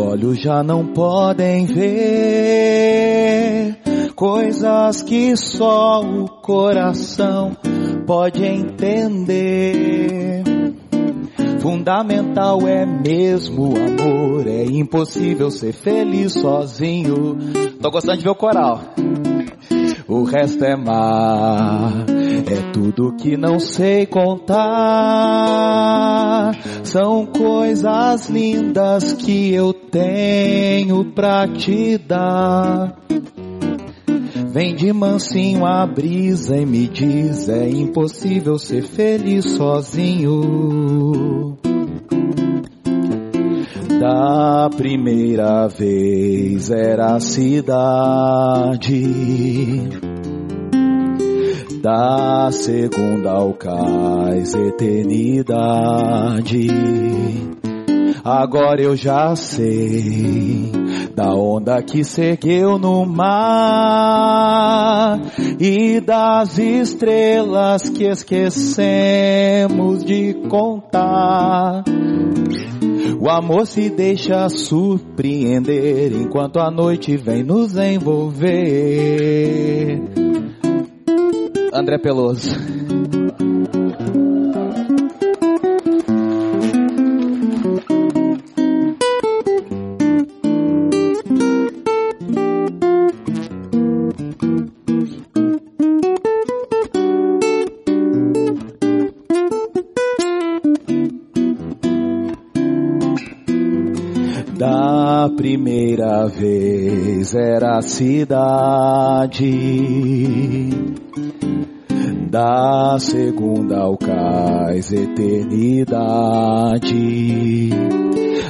olhos já não podem ver coisas que só o coração pode entender. Fundamental é mesmo o amor, é impossível ser feliz sozinho. Tô gostando de ver o coral. O resto é mar, é tudo que não sei contar. São coisas lindas que eu tenho pra te dar. Vem de mansinho a brisa e me diz, é impossível ser feliz sozinho. Da primeira vez era a cidade, da segunda ao cais eternidade. Agora eu já sei da onda que seguiu no mar e das estrelas que esquecemos de contar. O amor se deixa surpreender enquanto a noite vem nos envolver. André Peloso. Da vez era a cidade, da segunda ao cais eternidade.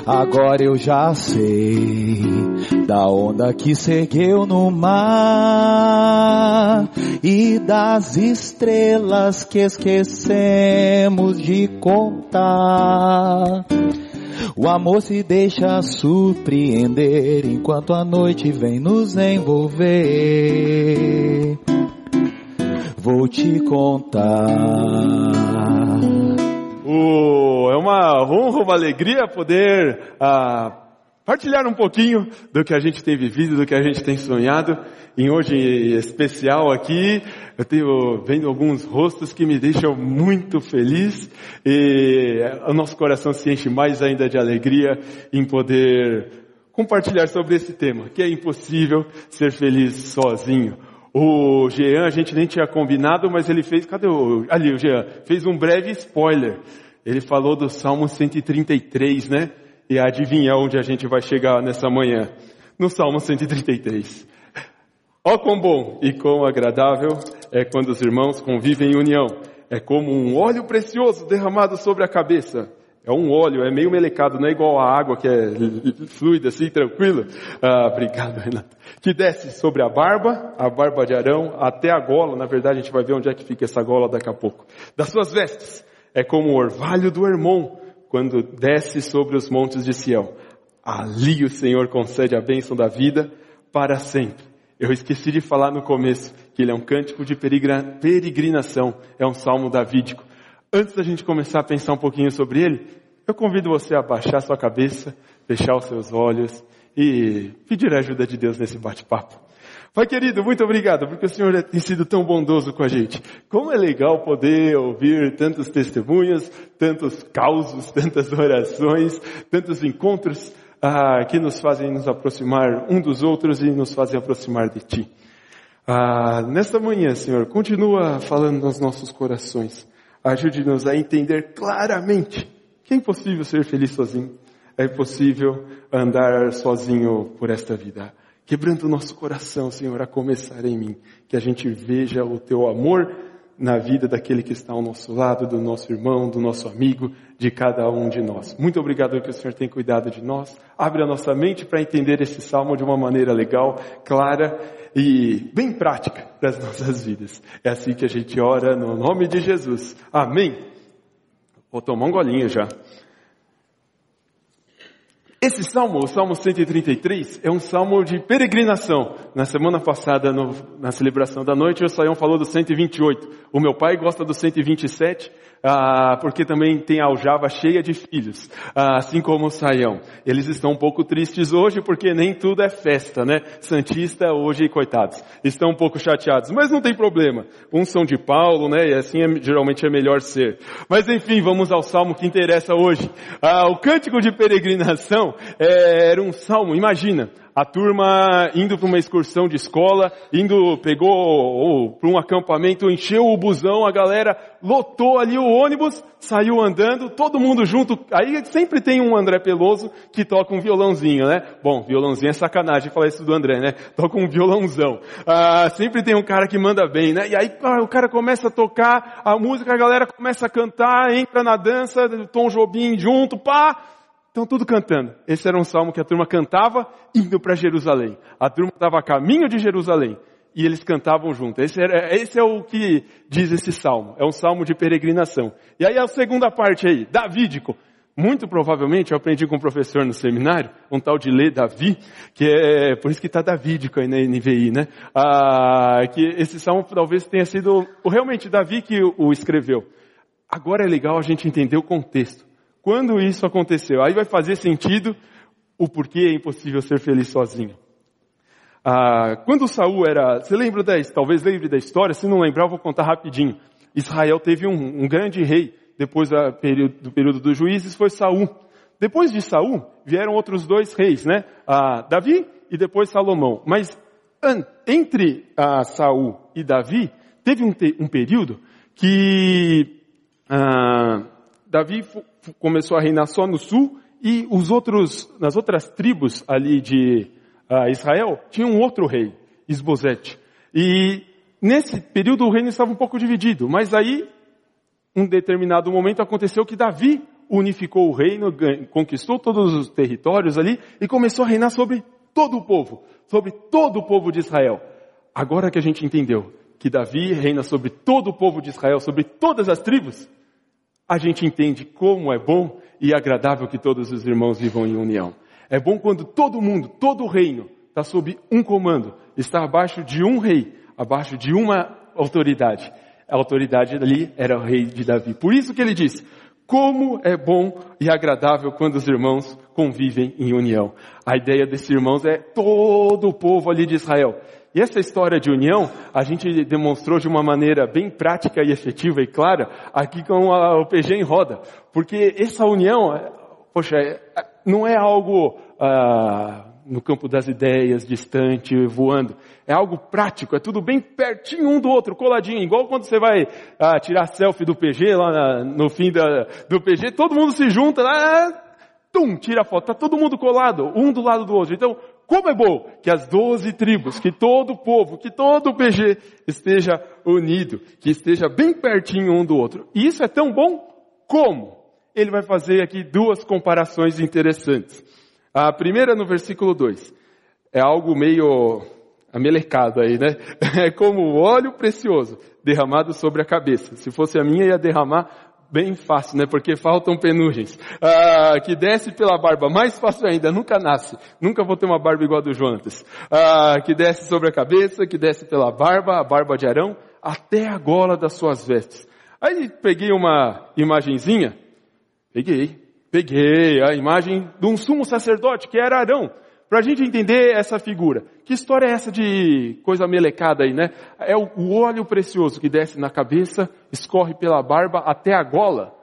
Agora eu já sei da onda que seguiu no mar e das estrelas que esquecemos de contar. O amor se deixa surpreender enquanto a noite vem nos envolver. Vou te contar. Oh, é uma honra, uma alegria poder ah, partilhar um pouquinho do que a gente tem vivido, do que a gente tem sonhado. Em hoje especial aqui, eu tenho vendo alguns rostos que me deixam muito feliz e o nosso coração se enche mais ainda de alegria em poder compartilhar sobre esse tema, que é impossível ser feliz sozinho. O Jean, a gente nem tinha combinado, mas ele fez, cadê o, ali o Jean, fez um breve spoiler. Ele falou do Salmo 133, né? E adivinha onde a gente vai chegar nessa manhã? No Salmo 133. Ó quão bom e quão agradável é quando os irmãos convivem em união. É como um óleo precioso derramado sobre a cabeça. É um óleo, é meio melecado, não é igual a água que é fluida assim, tranquila. Ah, obrigado, Renato. Que desce sobre a barba, a barba de Arão, até a gola. Na verdade, a gente vai ver onde é que fica essa gola daqui a pouco. Das suas vestes. É como o orvalho do Hermon, quando desce sobre os montes de Sião. Ali o Senhor concede a bênção da vida para sempre. Eu esqueci de falar no começo que ele é um cântico de peregrinação, é um salmo davídico. Antes da gente começar a pensar um pouquinho sobre ele, eu convido você a baixar sua cabeça, fechar os seus olhos e pedir a ajuda de Deus nesse bate-papo. Pai querido, muito obrigado, porque o Senhor tem sido tão bondoso com a gente. Como é legal poder ouvir tantos testemunhos, tantos causos, tantas orações, tantos encontros ah, que nos fazem nos aproximar um dos outros e nos fazem aproximar de Ti. Ah, nesta manhã, Senhor, continua falando nos nossos corações. Ajude-nos a entender claramente que é impossível ser feliz sozinho. É impossível andar sozinho por esta vida. Quebrando o nosso coração, Senhor, a começar em mim. Que a gente veja o Teu amor na vida daquele que está ao nosso lado, do nosso irmão, do nosso amigo, de cada um de nós. Muito obrigado que o Senhor tem cuidado de nós. Abre a nossa mente para entender esse salmo de uma maneira legal, clara e bem prática para as nossas vidas. É assim que a gente ora no nome de Jesus. Amém. Vou tomar um golinho já. Esse salmo, o Salmo 133, é um salmo de peregrinação. Na semana passada, no, na celebração da noite, o Saião falou do 128. O meu pai gosta do 127, ah, porque também tem a aljava cheia de filhos, ah, assim como o Saião. Eles estão um pouco tristes hoje, porque nem tudo é festa, né? Santista hoje, coitados, estão um pouco chateados. Mas não tem problema. Uns são de Paulo, né? E assim é, geralmente é melhor ser. Mas enfim, vamos ao salmo que interessa hoje. Ah, o cântico de peregrinação é, era um salmo, imagina, a turma indo para uma excursão de escola, indo, pegou para um acampamento, encheu o busão, a galera lotou ali o ônibus, saiu andando, todo mundo junto. Aí sempre tem um André Peloso que toca um violãozinho, né? Bom, violãozinho é sacanagem falar isso do André, né? Toca um violãozão. Ah, sempre tem um cara que manda bem, né? E aí o cara começa a tocar a música, a galera começa a cantar, entra na dança, Tom Jobim junto, pá, Estão tudo cantando. Esse era um salmo que a turma cantava indo para Jerusalém. A turma estava a caminho de Jerusalém e eles cantavam junto. Esse, era, esse, é o que diz esse salmo. É um salmo de peregrinação. E aí a segunda parte aí, davídico. Muito provavelmente eu aprendi com um professor no seminário, um tal de Lê Davi, que é por isso que está davídico aí na NVI, né? Ah, que esse salmo talvez tenha sido realmente Davi que o escreveu. Agora é legal a gente entender o contexto. Quando isso aconteceu? Aí vai fazer sentido o porquê é impossível ser feliz sozinho. Ah, quando Saul era, você lembra da, talvez lembre da história, se não lembrar eu vou contar rapidinho. Israel teve um, um grande rei, depois da, do período dos juízes foi Saul. Depois de Saul, vieram outros dois reis, né? Ah, Davi e depois Salomão. Mas an, entre ah, Saul e Davi, teve um, um período que ah, Davi começou a reinar só no sul e os outros, nas outras tribos ali de uh, Israel, tinha um outro rei, Isbosete. E nesse período o reino estava um pouco dividido, mas aí, um determinado momento aconteceu que Davi unificou o reino, conquistou todos os territórios ali e começou a reinar sobre todo o povo, sobre todo o povo de Israel. Agora que a gente entendeu que Davi reina sobre todo o povo de Israel, sobre todas as tribos, a gente entende como é bom e agradável que todos os irmãos vivam em união. É bom quando todo mundo, todo o reino, está sob um comando, está abaixo de um rei, abaixo de uma autoridade. A autoridade ali era o rei de Davi. Por isso que ele diz, como é bom e agradável quando os irmãos convivem em união. A ideia desses irmãos é todo o povo ali de Israel. E essa história de união, a gente demonstrou de uma maneira bem prática e efetiva e clara aqui com a, o PG em roda. Porque essa união, poxa, é, não é algo ah, no campo das ideias, distante, voando. É algo prático, é tudo bem pertinho um do outro, coladinho. Igual quando você vai ah, tirar selfie do PG lá na, no fim da, do PG, todo mundo se junta lá, tum, tira a foto. Tá todo mundo colado, um do lado do outro. Então, como é bom que as doze tribos, que todo o povo, que todo o PG esteja unido, que esteja bem pertinho um do outro. E isso é tão bom como? Ele vai fazer aqui duas comparações interessantes. A primeira no versículo 2. É algo meio amelecado aí, né? É como o óleo precioso derramado sobre a cabeça. Se fosse a minha, ia derramar bem fácil, né? Porque faltam penugens. Ah, que desce pela barba, mais fácil ainda, nunca nasce. Nunca vou ter uma barba igual a do Jonas. Ah, que desce sobre a cabeça, que desce pela barba, a barba de Arão, até a gola das suas vestes. Aí peguei uma imagenzinha, peguei, peguei a imagem de um sumo sacerdote, que era Arão. Para a gente entender essa figura. Que história é essa de coisa melecada aí, né? É o óleo precioso que desce na cabeça, escorre pela barba até a gola.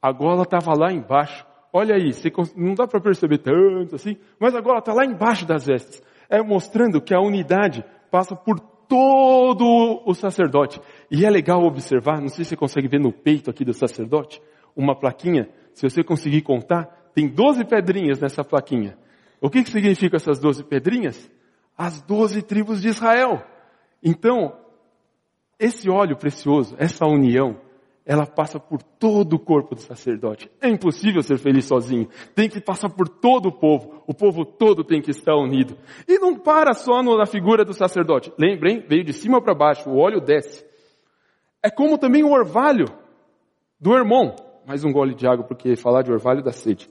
A gola estava lá embaixo. Olha aí, não dá para perceber tanto assim, mas a gola está lá embaixo das vestes. É mostrando que a unidade passa por todo o sacerdote. E é legal observar, não sei se você consegue ver no peito aqui do sacerdote, uma plaquinha, se você conseguir contar, tem 12 pedrinhas nessa plaquinha. O que, que significam essas doze pedrinhas? As doze tribos de Israel. Então, esse óleo precioso, essa união, ela passa por todo o corpo do sacerdote. É impossível ser feliz sozinho. Tem que passar por todo o povo. O povo todo tem que estar unido. E não para só na figura do sacerdote. Lembrem, veio de cima para baixo, o óleo desce. É como também o orvalho do irmão. Mais um gole de água, porque falar de orvalho dá sede.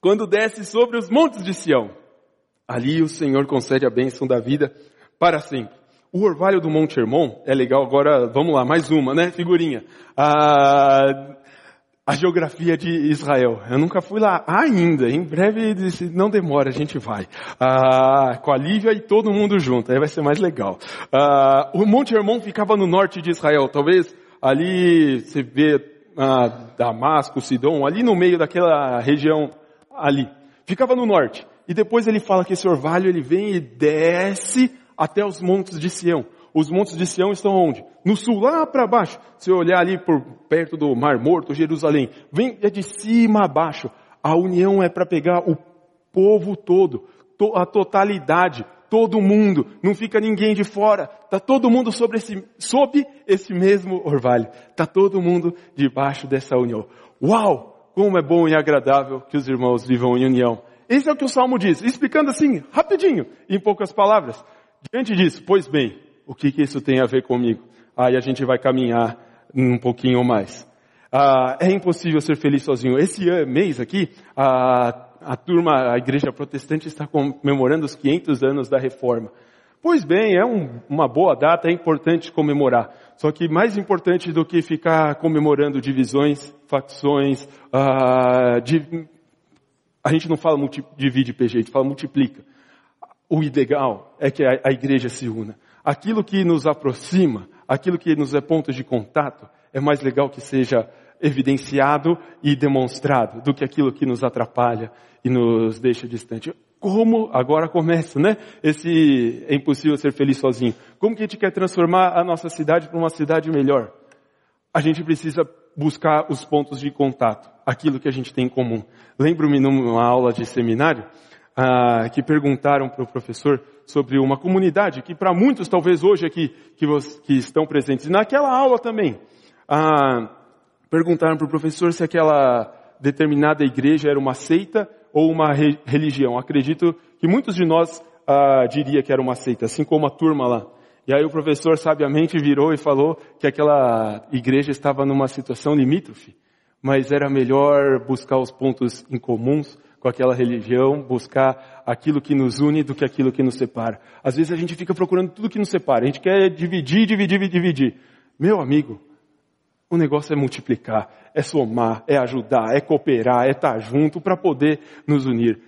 quando desce sobre os montes de Sião. Ali o Senhor concede a bênção da vida para sempre. O orvalho do Monte Hermon é legal, agora vamos lá, mais uma, né? Figurinha. A, a geografia de Israel. Eu nunca fui lá ainda, em breve, não demora, a gente vai. Com a Lívia e todo mundo junto, aí vai ser mais legal. O Monte Hermon ficava no norte de Israel, talvez ali você vê Damasco, Sidom, ali no meio daquela região ali. Ficava no norte. E depois ele fala que esse orvalho ele vem e desce até os montes de Sião. Os montes de Sião estão onde? No sul, lá para baixo. Se olhar ali por perto do Mar Morto, Jerusalém, vem é de cima a baixo. A união é para pegar o povo todo, a totalidade, todo mundo, não fica ninguém de fora, tá todo mundo sobre esse, sob esse mesmo orvalho, tá todo mundo debaixo dessa união. Uau! Como é bom e agradável que os irmãos vivam em união. Esse é o que o Salmo diz, explicando assim, rapidinho, em poucas palavras. Diante disso, pois bem, o que, que isso tem a ver comigo? Aí a gente vai caminhar um pouquinho mais. Ah, é impossível ser feliz sozinho. Esse mês aqui, a, a turma, a igreja protestante está comemorando os 500 anos da reforma. Pois bem, é um, uma boa data, é importante comemorar. Só que mais importante do que ficar comemorando divisões, facções, ah, de, a gente não fala multi, divide PG, a gente fala multiplica. O ideal é que a, a igreja se una. Aquilo que nos aproxima, aquilo que nos é ponto de contato, é mais legal que seja evidenciado e demonstrado do que aquilo que nos atrapalha e nos deixa distante. Como agora começa, né? Esse é impossível ser feliz sozinho. Como que a gente quer transformar a nossa cidade para uma cidade melhor? A gente precisa buscar os pontos de contato, aquilo que a gente tem em comum. Lembro-me numa aula de seminário ah, que perguntaram para o professor sobre uma comunidade que para muitos talvez hoje aqui que, que estão presentes naquela aula também ah, perguntaram para o professor se aquela determinada igreja era uma seita ou uma re religião. Acredito que muitos de nós ah, diria que era uma seita, assim como a turma lá. E aí o professor sabiamente virou e falou que aquela igreja estava numa situação limítrofe, mas era melhor buscar os pontos em comuns com aquela religião, buscar aquilo que nos une do que aquilo que nos separa. Às vezes a gente fica procurando tudo que nos separa, a gente quer dividir, dividir, dividir. Meu amigo, o negócio é multiplicar, é somar, é ajudar, é cooperar, é estar junto para poder nos unir.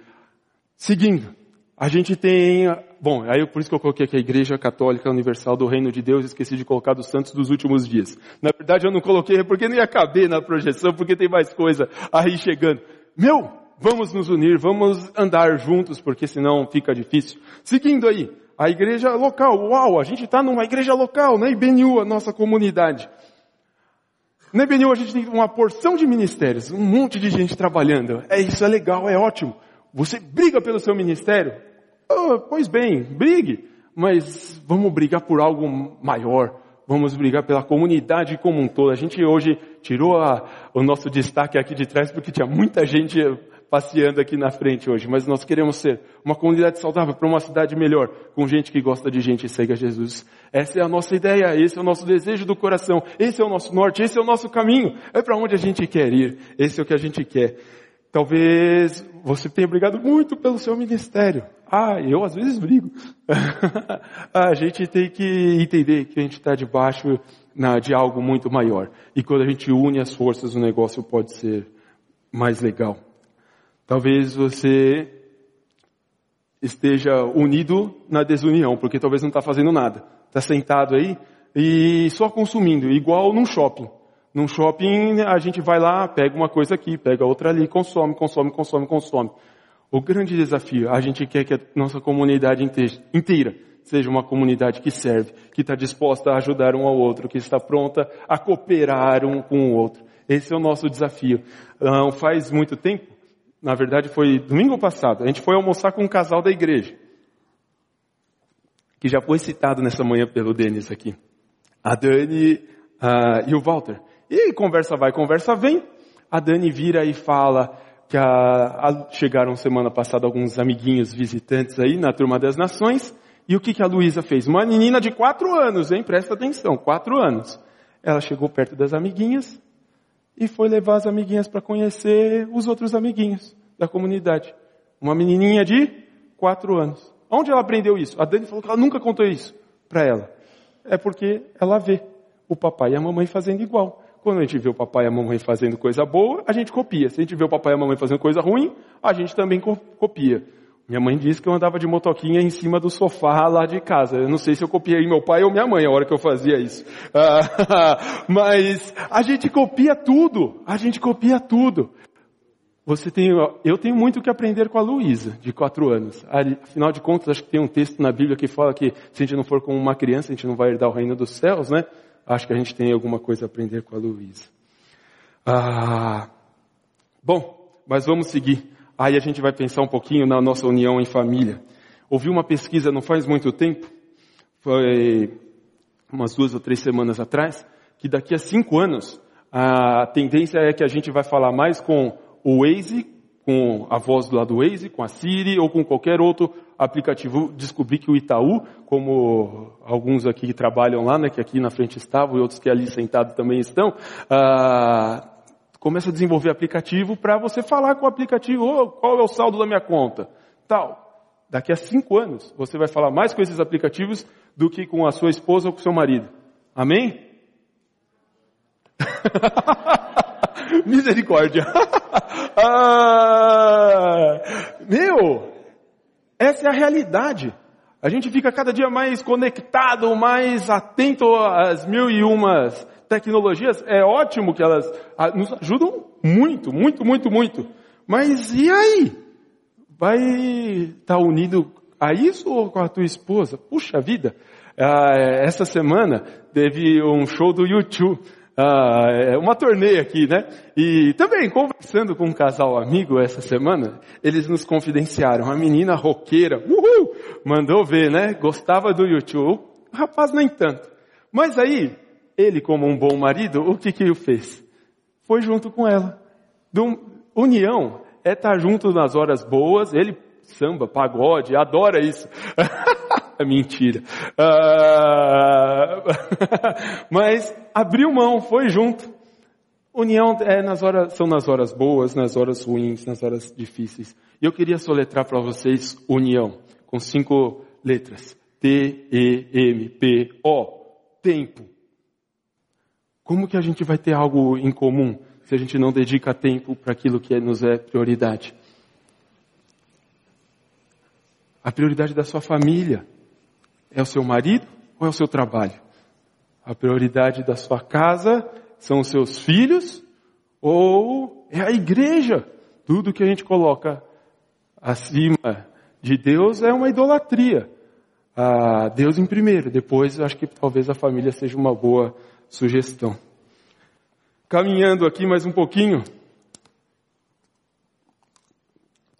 Seguindo, a gente tem, bom, aí por isso que eu coloquei aqui a Igreja Católica Universal do Reino de Deus, esqueci de colocar dos santos dos últimos dias. Na verdade eu não coloquei porque não ia caber na projeção, porque tem mais coisa aí chegando. Meu, vamos nos unir, vamos andar juntos, porque senão fica difícil. Seguindo aí, a igreja local, uau, a gente está numa igreja local, né? IBNU, a nossa comunidade. Na IBNU a gente tem uma porção de ministérios, um monte de gente trabalhando. É isso, é legal, é ótimo. Você briga pelo seu ministério? Oh, pois bem, brigue. Mas vamos brigar por algo maior. Vamos brigar pela comunidade como um todo. A gente hoje tirou a, o nosso destaque aqui de trás porque tinha muita gente passeando aqui na frente hoje, mas nós queremos ser uma comunidade saudável para uma cidade melhor, com gente que gosta de gente e segue a Jesus. Essa é a nossa ideia, esse é o nosso desejo do coração, esse é o nosso norte, esse é o nosso caminho, é para onde a gente quer ir, esse é o que a gente quer. Talvez você tenha brigado muito pelo seu ministério. Ah, eu às vezes brigo. a gente tem que entender que a gente está debaixo de algo muito maior. E quando a gente une as forças, o negócio pode ser mais legal. Talvez você esteja unido na desunião, porque talvez não está fazendo nada. Está sentado aí e só consumindo, igual num shopping. Num shopping a gente vai lá, pega uma coisa aqui, pega outra ali, consome, consome, consome, consome. O grande desafio, a gente quer que a nossa comunidade inteira seja uma comunidade que serve, que está disposta a ajudar um ao outro, que está pronta a cooperar um com o outro. Esse é o nosso desafio. Não faz muito tempo, na verdade foi domingo passado, a gente foi almoçar com um casal da igreja, que já foi citado nessa manhã pelo Denis aqui. A Dani uh, e o Walter. E conversa vai, conversa vem. A Dani vira e fala que a, a, chegaram semana passada alguns amiguinhos visitantes aí na Turma das Nações. E o que, que a Luísa fez? Uma menina de quatro anos, hein? Presta atenção, quatro anos. Ela chegou perto das amiguinhas, e foi levar as amiguinhas para conhecer os outros amiguinhos. da comunidade. Uma menininha de quatro anos. Onde ela aprendeu isso? A Dani falou que ela nunca contou isso para ela. É porque ela vê o papai e a mamãe fazendo igual. Quando a gente vê o papai e a mamãe fazendo coisa boa, a gente copia. Se a gente vê o papai e a mamãe fazendo coisa ruim, a gente também copia. Minha mãe disse que eu andava de motoquinha em cima do sofá lá de casa. Eu não sei se eu copiei meu pai ou minha mãe a hora que eu fazia isso. Mas a gente copia tudo. A gente copia tudo. Você tem, eu tenho muito que aprender com a Luísa, de quatro anos. Afinal de contas, acho que tem um texto na Bíblia que fala que se a gente não for como uma criança, a gente não vai herdar o reino dos céus, né? Acho que a gente tem alguma coisa a aprender com a Luísa. Ah, bom, mas vamos seguir. Aí a gente vai pensar um pouquinho na nossa união em família. Ouvi uma pesquisa não faz muito tempo, foi umas duas ou três semanas atrás, que daqui a cinco anos a tendência é que a gente vai falar mais com o Waze, com a voz do lado do Waze, com a Siri ou com qualquer outro aplicativo. Descobri que o Itaú, como alguns aqui que trabalham lá, né, que aqui na frente estavam e outros que ali sentados também estão, ah, começa a desenvolver aplicativo para você falar com o aplicativo, oh, qual é o saldo da minha conta, tal. Daqui a cinco anos, você vai falar mais com esses aplicativos do que com a sua esposa ou com o seu marido. Amém? Misericórdia. ah, meu, essa é a realidade. A gente fica cada dia mais conectado, mais atento às mil e umas tecnologias, é ótimo que elas ah, nos ajudam muito, muito, muito, muito. Mas e aí? Vai estar tá unido a isso ou com a tua esposa? Puxa vida! Ah, essa semana teve um show do YouTube. Ah, é uma turnê aqui, né? E também, conversando com um casal amigo essa semana, eles nos confidenciaram. A menina roqueira, uhul, mandou ver, né? Gostava do YouTube. O rapaz nem tanto. Mas aí, ele, como um bom marido, o que que ele fez? Foi junto com ela. Do, união é estar junto nas horas boas, ele samba, pagode, adora isso. Mentira. Uh... Mas abriu mão, foi junto. União é nas horas, são nas horas boas, nas horas ruins, nas horas difíceis. E eu queria soletrar para vocês união, com cinco letras. T-E-M-P-O. Tempo. Como que a gente vai ter algo em comum se a gente não dedica tempo para aquilo que nos é prioridade? A prioridade da sua família é o seu marido ou é o seu trabalho? A prioridade da sua casa são os seus filhos ou é a igreja? Tudo que a gente coloca acima de Deus é uma idolatria. Ah, Deus em primeiro, depois acho que talvez a família seja uma boa sugestão. Caminhando aqui mais um pouquinho.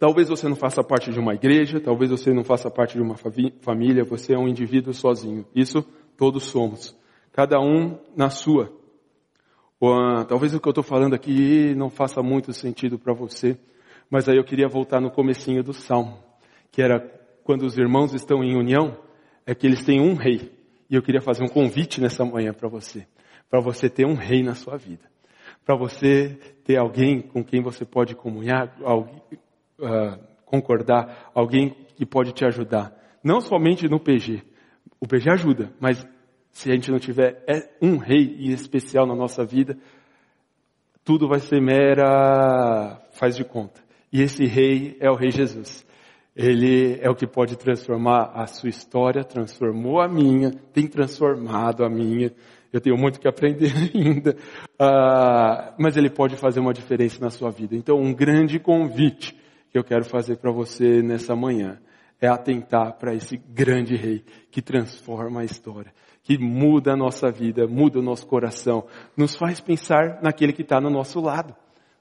Talvez você não faça parte de uma igreja, talvez você não faça parte de uma família, você é um indivíduo sozinho. Isso todos somos. Cada um na sua. Ah, talvez o que eu estou falando aqui não faça muito sentido para você, mas aí eu queria voltar no comecinho do Salmo, que era quando os irmãos estão em união, é que eles têm um rei. E eu queria fazer um convite nessa manhã para você para você ter um rei na sua vida, para você ter alguém com quem você pode comunhar, uh, concordar, alguém que pode te ajudar. Não somente no PG. O PG ajuda, mas se a gente não tiver é um rei especial na nossa vida, tudo vai ser mera faz de conta. E esse rei é o rei Jesus. Ele é o que pode transformar a sua história, transformou a minha, tem transformado a minha. Eu tenho muito que aprender ainda, uh, mas ele pode fazer uma diferença na sua vida. Então, um grande convite que eu quero fazer para você nessa manhã é atentar para esse grande rei que transforma a história, que muda a nossa vida, muda o nosso coração, nos faz pensar naquele que está no nosso lado,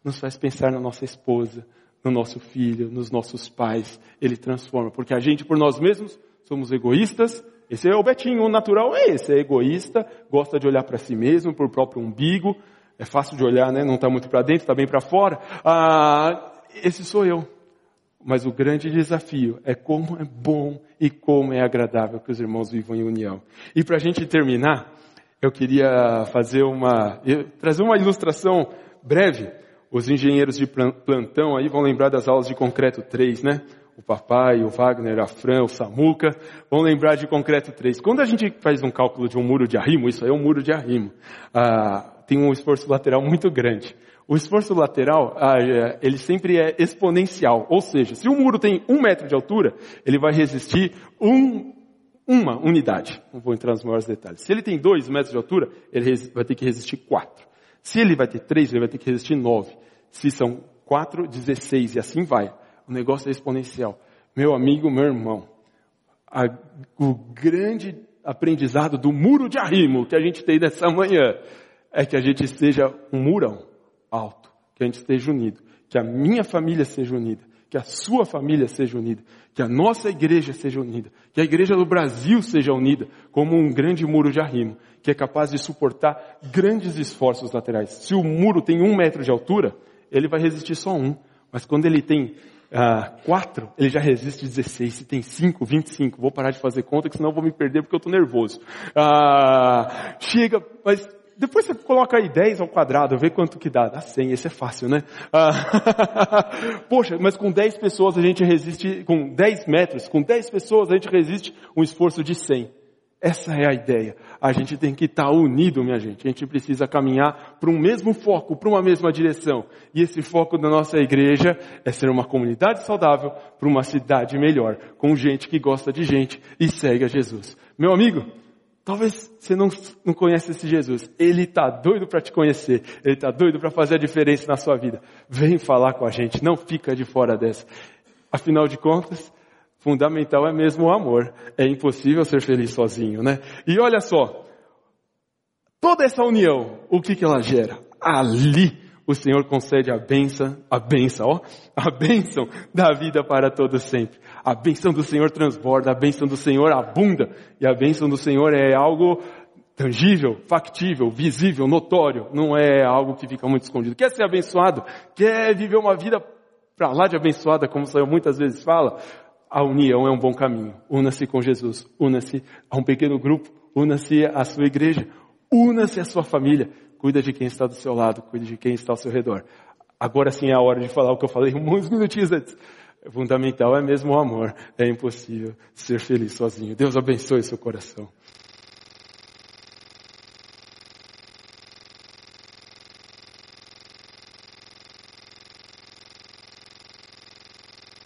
nos faz pensar na nossa esposa, no nosso filho, nos nossos pais. Ele transforma, porque a gente por nós mesmos somos egoístas, esse é o Betinho, o natural é esse, é egoísta, gosta de olhar para si mesmo, para o próprio umbigo, é fácil de olhar, né? Não está muito para dentro, está bem para fora. Ah, esse sou eu. Mas o grande desafio é como é bom e como é agradável que os irmãos vivam em união. E para a gente terminar, eu queria fazer uma, trazer uma ilustração breve. Os engenheiros de plantão aí vão lembrar das aulas de concreto 3, né? O papai, o Wagner, a Fran, o Samuca, vão lembrar de concreto 3. Quando a gente faz um cálculo de um muro de arrimo, isso aí é um muro de arrimo, ah, tem um esforço lateral muito grande. O esforço lateral, ah, é, ele sempre é exponencial. Ou seja, se o muro tem um metro de altura, ele vai resistir um, uma unidade. Não vou entrar nos maiores detalhes. Se ele tem dois metros de altura, ele vai ter que resistir quatro. Se ele vai ter três, ele vai ter que resistir nove. Se são quatro, dezesseis, e assim vai. O negócio é exponencial. Meu amigo, meu irmão, a, o grande aprendizado do muro de arrimo que a gente tem nessa manhã é que a gente esteja um murão alto, que a gente esteja unido, que a minha família seja unida, que a sua família seja unida, que a nossa igreja seja unida, que a igreja do Brasil seja unida, como um grande muro de arrimo, que é capaz de suportar grandes esforços laterais. Se o muro tem um metro de altura, ele vai resistir só um, mas quando ele tem ah, quatro, ele já resiste 16. Se tem cinco, 25. Vou parar de fazer conta, que senão eu vou me perder porque eu estou nervoso. Ah, chega, mas depois você coloca aí 10 ao quadrado, vê quanto que dá. Dá 100, esse é fácil, né? Ah, poxa, mas com 10 pessoas a gente resiste, com 10 metros, com 10 pessoas a gente resiste um esforço de 100. Essa é a ideia. A gente tem que estar unido, minha gente. A gente precisa caminhar para um mesmo foco, para uma mesma direção. E esse foco da nossa igreja é ser uma comunidade saudável para uma cidade melhor, com gente que gosta de gente e segue a Jesus. Meu amigo, Talvez você não, não conhece esse Jesus. Ele está doido para te conhecer. Ele está doido para fazer a diferença na sua vida. Vem falar com a gente. Não fica de fora dessa. Afinal de contas, fundamental é mesmo o amor. É impossível ser feliz sozinho, né? E olha só. Toda essa união, o que, que ela gera? Ali o Senhor concede a benção, a benção, ó, a benção da vida para todos sempre. A benção do Senhor transborda, a benção do Senhor abunda, e a benção do Senhor é algo tangível, factível, visível, notório, não é algo que fica muito escondido. Quer ser abençoado? Quer viver uma vida para lá de abençoada, como o Senhor muitas vezes fala? A união é um bom caminho. Una-se com Jesus, una-se a um pequeno grupo, una-se à sua igreja, una-se à sua família, Cuida de quem está do seu lado, cuida de quem está ao seu redor. Agora sim é a hora de falar o que eu falei muitos minutinhos antes. Fundamental é mesmo o amor. É impossível ser feliz sozinho. Deus abençoe seu coração.